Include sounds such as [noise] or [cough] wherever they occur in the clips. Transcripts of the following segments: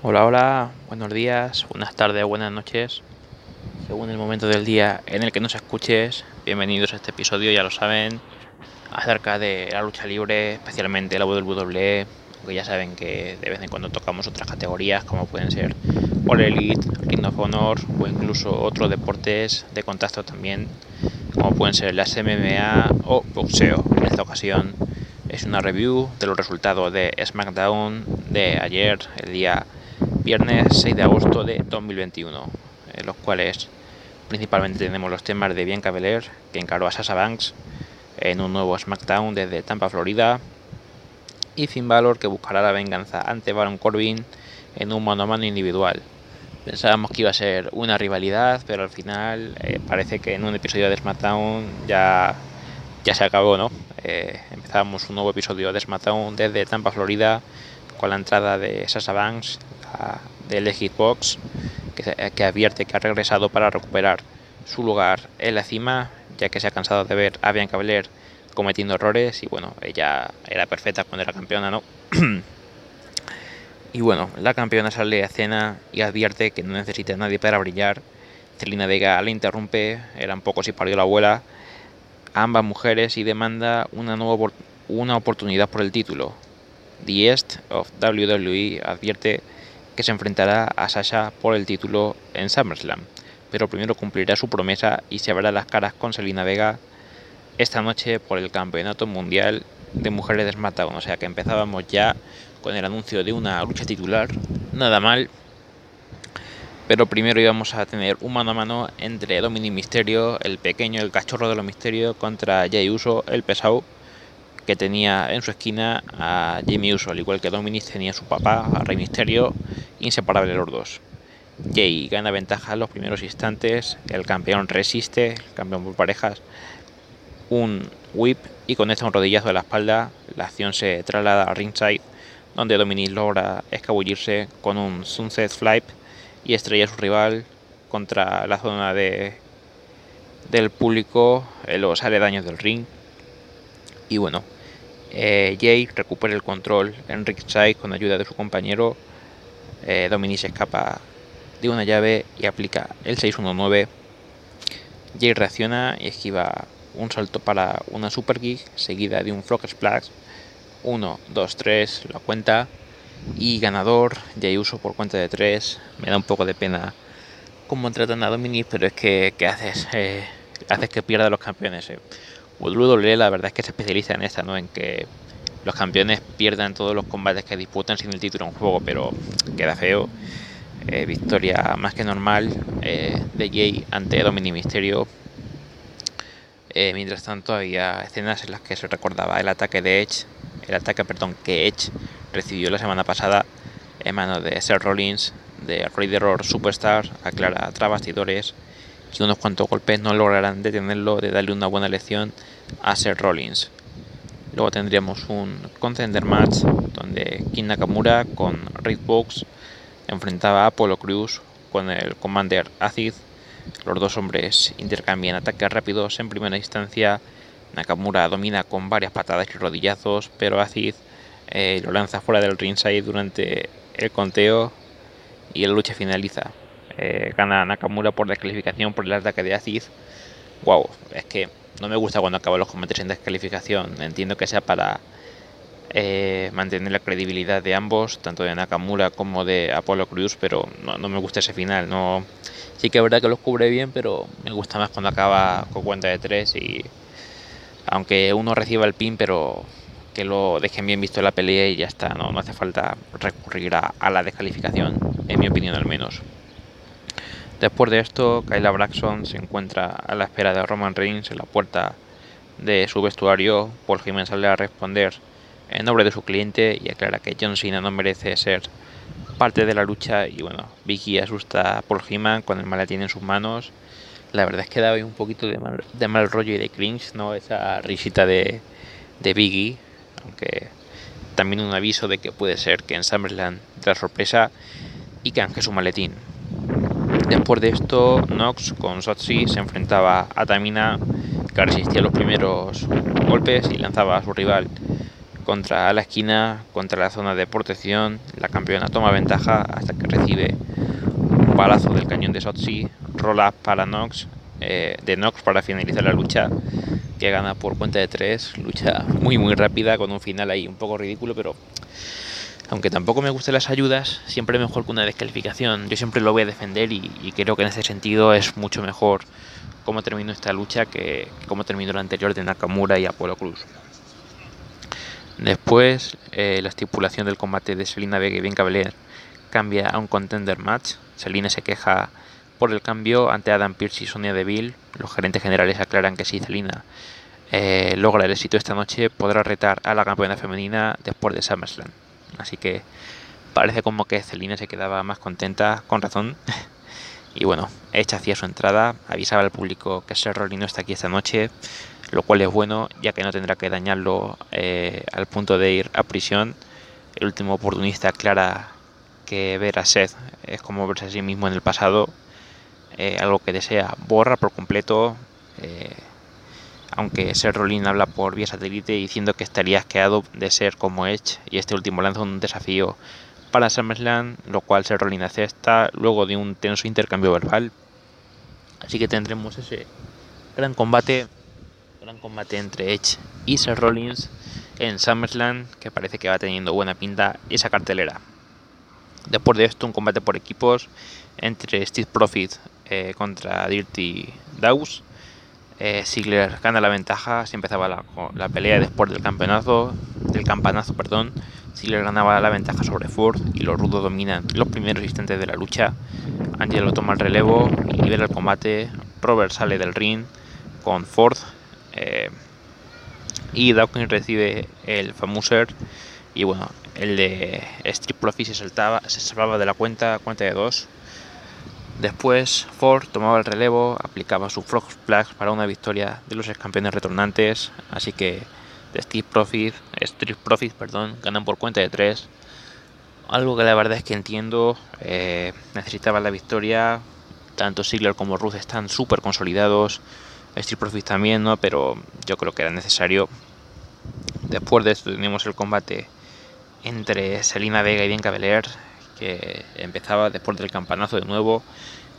Hola, hola, buenos días, buenas tardes, buenas noches. Según el momento del día en el que nos escuches, bienvenidos a este episodio, ya lo saben, acerca de la lucha libre, especialmente la WWE, aunque ya saben que de vez en cuando tocamos otras categorías como pueden ser All Elite, Ring of Honor o incluso otros deportes de contacto también, como pueden ser las MMA o boxeo. En esta ocasión es una review de los resultados de SmackDown de ayer, el día viernes 6 de agosto de 2021, en los cuales principalmente tenemos los temas de Bianca Belair, que encaró a Sasha Banks en un nuevo SmackDown desde Tampa, Florida, y Finn Balor, que buscará la venganza ante Baron Corbin en un mano a mano individual. Pensábamos que iba a ser una rivalidad, pero al final eh, parece que en un episodio de SmackDown ya, ya se acabó, ¿no? Eh, empezábamos un nuevo episodio de SmackDown desde Tampa, Florida, con la entrada de Sasha Banks del Xbox que, advierte que ha regresado para recuperar su lugar en la cima, ya que se ha cansado de ver a Bianca Belair cometiendo errores y bueno, ella era perfecta cuando era campeona, ¿no? [clears throat] y bueno, la campeona sale a escena y advierte que no necesita a nadie para brillar. Celina Vega la interrumpe, eran pocos y parió la abuela, ambas mujeres y demanda una nueva una oportunidad por el título. The Est of WWE advierte que se enfrentará a Sasha por el título en SummerSlam, pero primero cumplirá su promesa y se verá las caras con Selina Vega esta noche por el Campeonato Mundial de Mujeres de SmackDown, o sea que empezábamos ya con el anuncio de una lucha titular, nada mal, pero primero íbamos a tener un mano a mano entre Dominic Misterio, el pequeño, el cachorro de los misterios, contra Jay Uso, el pesado, que tenía en su esquina a Jamie Uso, al igual que Dominic tenía a su papá, a Rey Misterio, inseparable los dos. Jay gana ventaja en los primeros instantes, el campeón resiste, el campeón por parejas, un whip y conecta un rodillazo de la espalda, la acción se traslada a ringside, donde Dominic logra escabullirse con un sunset flip y estrella a su rival contra la zona de, del público en los aledaños del ring. Y bueno, eh, Jay recupera el control en ringside con ayuda de su compañero. Eh, Dominic se escapa de una llave y aplica el 619. Jay reacciona y esquiva un salto para una super kick seguida de un frog splash. 1, 2, 3, la cuenta. Y ganador, Jay Uso por cuenta de 3. Me da un poco de pena cómo tratan a Dominic, pero es que ¿qué haces? Eh, haces que pierda los campeones. Eh. WWE la verdad es que se especializa en esta, ¿no? En que los campeones pierdan todos los combates que disputan sin el título en juego, pero queda feo. Eh, victoria más que normal eh, de Jay ante Dominic Mysterio. Eh, mientras tanto había escenas en las que se recordaba el ataque de Edge, el ataque, perdón, que Edge recibió la semana pasada en manos de Seth Rollins, de Raider Superstar, aclara tras bastidores y unos cuantos golpes no lograrán detenerlo de darle una buena lección a Seth Rollins. Luego tendríamos un contender match donde King Nakamura con Rick Box enfrentaba a Apollo Cruz con el Commander Acid. Los dos hombres intercambian ataques rápidos en primera instancia. Nakamura domina con varias patadas y rodillazos, pero Acid eh, lo lanza fuera del ringside durante el conteo y la lucha finaliza. Eh, gana Nakamura por descalificación por el ataque de Aziz. Wow, es que no me gusta cuando acaban los combates en descalificación. Entiendo que sea para eh, mantener la credibilidad de ambos, tanto de Nakamura como de Apollo Cruz, pero no, me gusta ese final. No, sí que es verdad que los cubre bien, pero me gusta más cuando acaba con cuenta de tres y aunque uno reciba el pin, pero que lo dejen bien visto en la pelea y ya está. No, no hace falta recurrir a la descalificación, en mi opinión al menos. Después de esto, Kyla Braxton se encuentra a la espera de Roman Reigns en la puerta de su vestuario. Paul Heyman sale a responder en nombre de su cliente y aclara que John Cena no merece ser parte de la lucha y bueno, Vicky asusta por He-Man con el maletín en sus manos. La verdad es que daba un poquito de mal, rollo y de cringe, ¿no? Esa risita de, de Biggie, aunque también un aviso de que puede ser que en SummerSlam la sorpresa y canje su maletín. Después de esto, Nox con Sotsi se enfrentaba a Tamina, que resistía los primeros golpes y lanzaba a su rival contra la esquina, contra la zona de protección. La campeona toma ventaja hasta que recibe un balazo del cañón de Sotsi, roll up para Nox, eh, de Nox para finalizar la lucha, que gana por cuenta de tres. Lucha muy muy rápida con un final ahí un poco ridículo, pero aunque tampoco me gusten las ayudas, siempre mejor que una descalificación. Yo siempre lo voy a defender y, creo que en ese sentido es mucho mejor cómo terminó esta lucha que, cómo terminó la anterior de Nakamura y Apolo Cruz. Después, eh, la estipulación del combate de Selina Vega y Bianca Belair cambia a un contender match. Selina se queja por el cambio ante Adam Pearce y Sonia Deville. Los gerentes generales aclaran que si Selina eh, logra el éxito esta noche, podrá retar a la campeona femenina después de SummerSlam. Así que parece como que Celina se quedaba más contenta, con razón. [laughs] y bueno, hecha hacía su entrada, avisaba al público que Seth Rollins no está aquí esta noche, lo cual es bueno, ya que no tendrá que dañarlo eh, al punto de ir a prisión. El último oportunista aclara que ver a Seth es como verse a sí mismo en el pasado, eh, algo que desea borra por completo. Eh, aunque Ser Rollins habla por vía satélite diciendo que estaría asqueado de ser como Edge y este último lanza un desafío para SummerSlam, lo cual Ser Rollins acepta luego de un tenso intercambio verbal. Así que tendremos ese gran combate, gran combate entre Edge y Seth Rollins en SummerSlam, que parece que va teniendo buena pinta esa cartelera. Después de esto, un combate por equipos entre Steve Profit eh, contra Dirty Daws eh, gana la ventaja, se empezaba la, la, pelea después del campeonato, del campanazo, perdón. Ziggler ganaba la ventaja sobre Ford y los rudos dominan los primeros instantes de la lucha. Angelo toma el relevo libera el combate. Robert sale del ring con Ford eh, y Dawkins recibe el Famuser y bueno, el de Street Profit se saltaba, se salvaba de la cuenta, cuenta de dos Después, Ford tomaba el relevo, aplicaba su Frog Splash para una victoria de los ex campeones retornantes, así que Steve Profit, Street Profit, perdón, ganan por cuenta de 3. Algo que la verdad es que entiendo, eh, necesitaba la victoria, tanto Ziggler como Ruth están súper consolidados, Street Profit también, ¿no? pero yo creo que era necesario. Después de esto tenemos el combate entre Selina Vega y Bianca Belair, que empezaba después del campanazo de nuevo.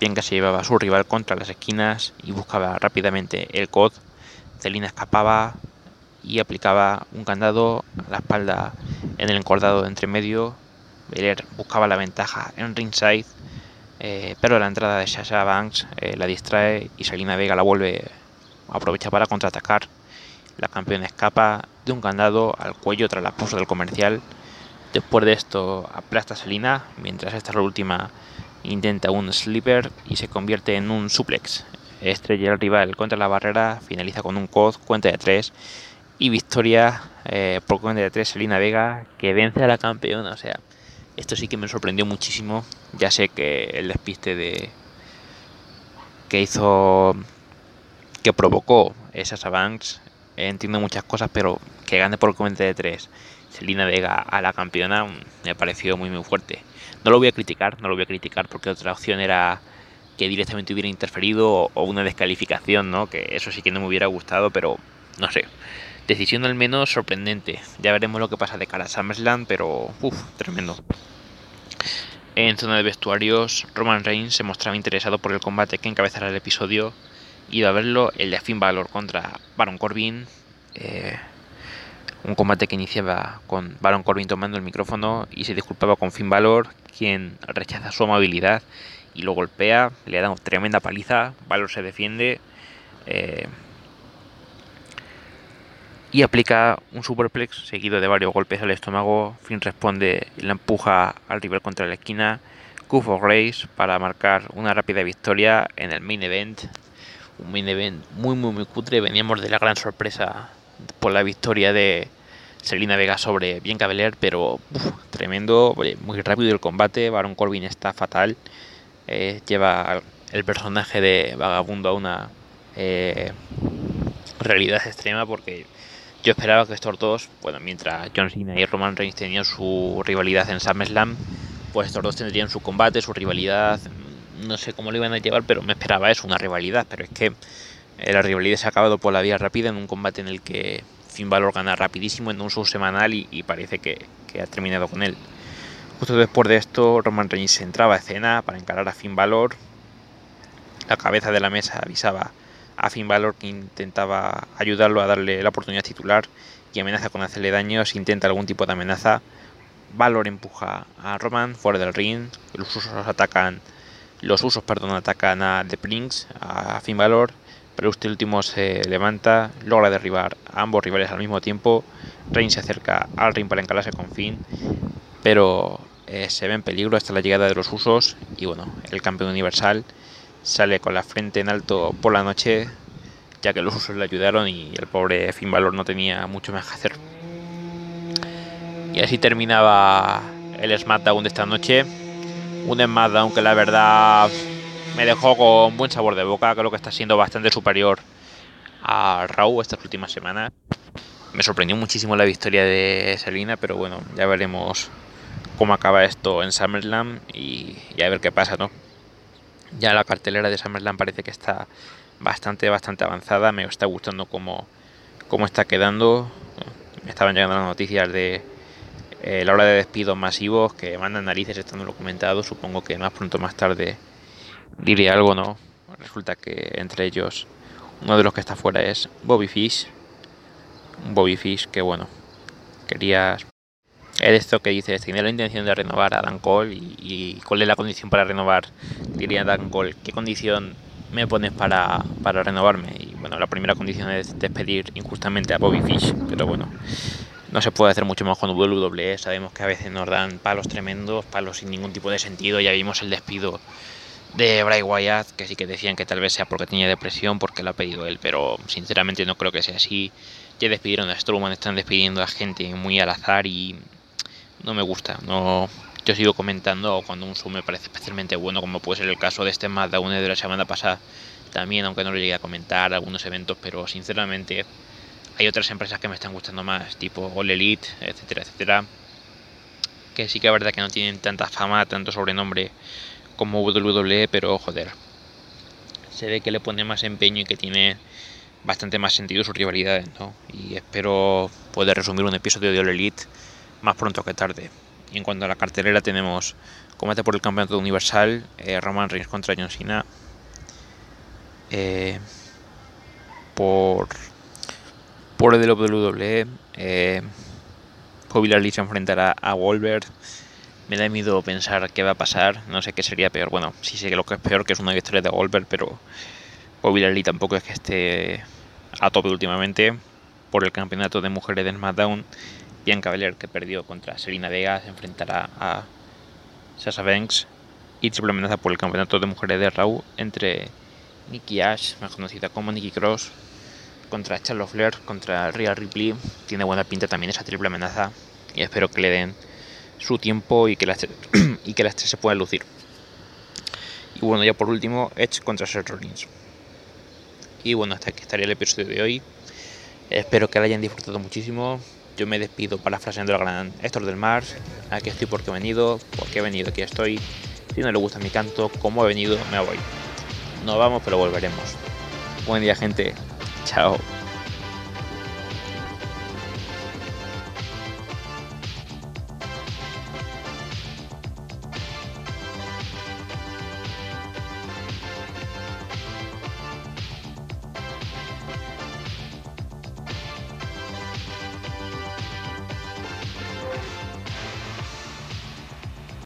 Bianca se llevaba a su rival contra las esquinas y buscaba rápidamente el COD. Celina escapaba y aplicaba un candado a la espalda en el encordado de entre medio. Belair buscaba la ventaja en ringside, eh, pero la entrada de Sasha Banks eh, la distrae y Selina Vega la vuelve aprovecha para contraatacar. La campeona escapa de un candado al cuello tras la pausa del comercial Después de esto aplasta a Selina, mientras esta última intenta un sleeper y se convierte en un suplex. Estrella el rival contra la barrera, finaliza con un COD, cuenta de 3 y victoria eh, por cuenta de 3 Selina Vega que vence a la campeona. O sea, esto sí que me sorprendió muchísimo. Ya sé que el despiste de que hizo que provocó esas Banks entiendo muchas cosas, pero que gane por cuenta de 3 Selina Vega a la campeona me pareció muy muy fuerte. No lo voy a criticar, no lo voy a criticar porque otra opción era que directamente hubiera interferido o, una descalificación, ¿no? Que eso sí que no me hubiera gustado, pero no sé. Decisión al menos sorprendente. Ya veremos lo que pasa de cara a SummerSlam, pero uff, tremendo. En zona de vestuarios, Roman Reigns se mostraba interesado por el combate que encabezará el episodio. Iba a verlo el de Finn Balor contra Baron Corbin. Eh, un combate que iniciaba con Baron Corbin tomando el micrófono y se disculpaba con Finn Balor, quien rechaza su amabilidad y lo golpea, le da una tremenda paliza, Balor se defiende eh, y aplica un superplex seguido de varios golpes al estómago, Finn responde y la empuja al rival contra la esquina, Cuff of Race para marcar una rápida victoria en el main event, un main event muy muy muy cutre, veníamos de la gran sorpresa por la victoria de Selina Vega sobre Bianca Belair, pero tremendo, muy rápido el combate. Baron Corbin está fatal. Eh, lleva el personaje de vagabundo a una eh, realidad extrema porque yo esperaba que estos dos, bueno, mientras John Cena y Roman Reigns tenían su rivalidad en SummerSlam, pues estos dos tendrían su combate, su rivalidad. No sé cómo lo iban a llevar, pero me esperaba eso, una rivalidad. Pero es que la rivalidad se ha acabado por la vía rápida en un combate en el que Finn Balor gana rapidísimo en un show semanal y, parece que, ha terminado con él. Justo después de esto, Roman Reigns entraba a escena para encarar a Finn Balor. La cabeza de la mesa avisaba a Finn Balor que intentaba ayudarlo a darle la oportunidad titular y amenaza con hacerle daño si intenta algún tipo de amenaza. Valor empuja a Roman fuera del ring, los usos atacan, los usos perdón, atacan a The Prince, a Finn Balor pero este último se levanta, logra derribar a ambos rivales al mismo tiempo. Reigns se acerca al ring para encalarse con Finn, pero eh, se ve en peligro hasta la llegada de los usos. Y bueno, el campeón universal sale con la frente en alto por la noche, ya que los usos le ayudaron y el pobre Finn Balor no tenía mucho más que hacer. Y así terminaba el SmackDown de esta noche. Un SmackDown que la verdad me dejó con buen sabor de boca, creo que está siendo bastante superior a Raw estas últimas semanas. Me sorprendió muchísimo la victoria de Selina, pero bueno, ya veremos cómo acaba esto en SummerSlam y, a ver qué pasa, ¿no? Ya la cartelera de SummerSlam parece que está bastante, bastante avanzada. Me está gustando cómo, cómo está quedando. Me estaban llegando las noticias de eh, la hora de despidos masivos que mandan narices estando documentados. Supongo que más pronto más tarde diré algo, ¿no? Resulta que entre ellos uno de los que está fuera es Bobby Fish. Bobby Fish que bueno, quería... Es esto que dices, tenía la intención de renovar a Dan Cole y, cuál es la condición para renovar, diría Dan Cole, ¿qué condición me pones para, para renovarme? Y bueno, la primera condición es despedir injustamente a Bobby Fish, pero bueno, no se puede hacer mucho más con WWE, sabemos que a veces nos dan palos tremendos, palos sin ningún tipo de sentido, ya vimos el despido de Bray Wyatt, que sí que decían que tal vez sea porque tenía depresión, porque lo ha pedido él, pero sinceramente no creo que sea así. Ya despidieron a Strowman, están despidiendo a gente muy al azar y no me gusta. No, yo sigo comentando cuando un show me parece especialmente bueno, como puede ser el caso de este SmackDown de la semana pasada, también, aunque no lo llegué a comentar, algunos eventos, pero sinceramente hay otras empresas que me están gustando más, tipo All Elite, etcétera, etcétera, que sí que es verdad que no tienen tanta fama, tanto sobrenombre como WWE, pero joder, se ve que le pone más empeño y que tiene bastante más sentido sus rivalidades, ¿no? Y espero poder resumir un episodio de All Elite más pronto que tarde. Y en cuanto a la cartelera tenemos combate por el campeonato universal, eh, Roman Reigns contra John Cena. Eh, por por el de WWE, eh, Bobby se enfrentará a Wolver me da miedo pensar qué va a pasar, no sé qué sería peor. Bueno, sí sé que lo que es peor que es una victoria de Goldberg, pero Bobby tampoco es que esté a tope últimamente por el campeonato de mujeres de SmackDown. Bianca Belair, que perdió contra Serena Vega, se enfrentará a Sasha Banks y triple amenaza por el campeonato de mujeres de Raw entre Nikki Ash, más conocida como Nikki Cross, contra Charlotte Flair, contra Rhea Ripley. Tiene buena pinta también esa triple amenaza y espero que le den su tiempo y que las, [clears throat] y que las tres se puedan lucir. Y bueno, ya por último, Edge contra Seth Rollins. Y bueno, hasta aquí estaría el episodio de hoy. Espero que lo hayan disfrutado muchísimo. Yo me despido para de la gran Héctor del Mar. Aquí estoy porque he venido, porque he venido, aquí estoy. Si no le gusta mi canto, como he venido, me voy. No vamos, pero volveremos. Buen día, gente. Chao.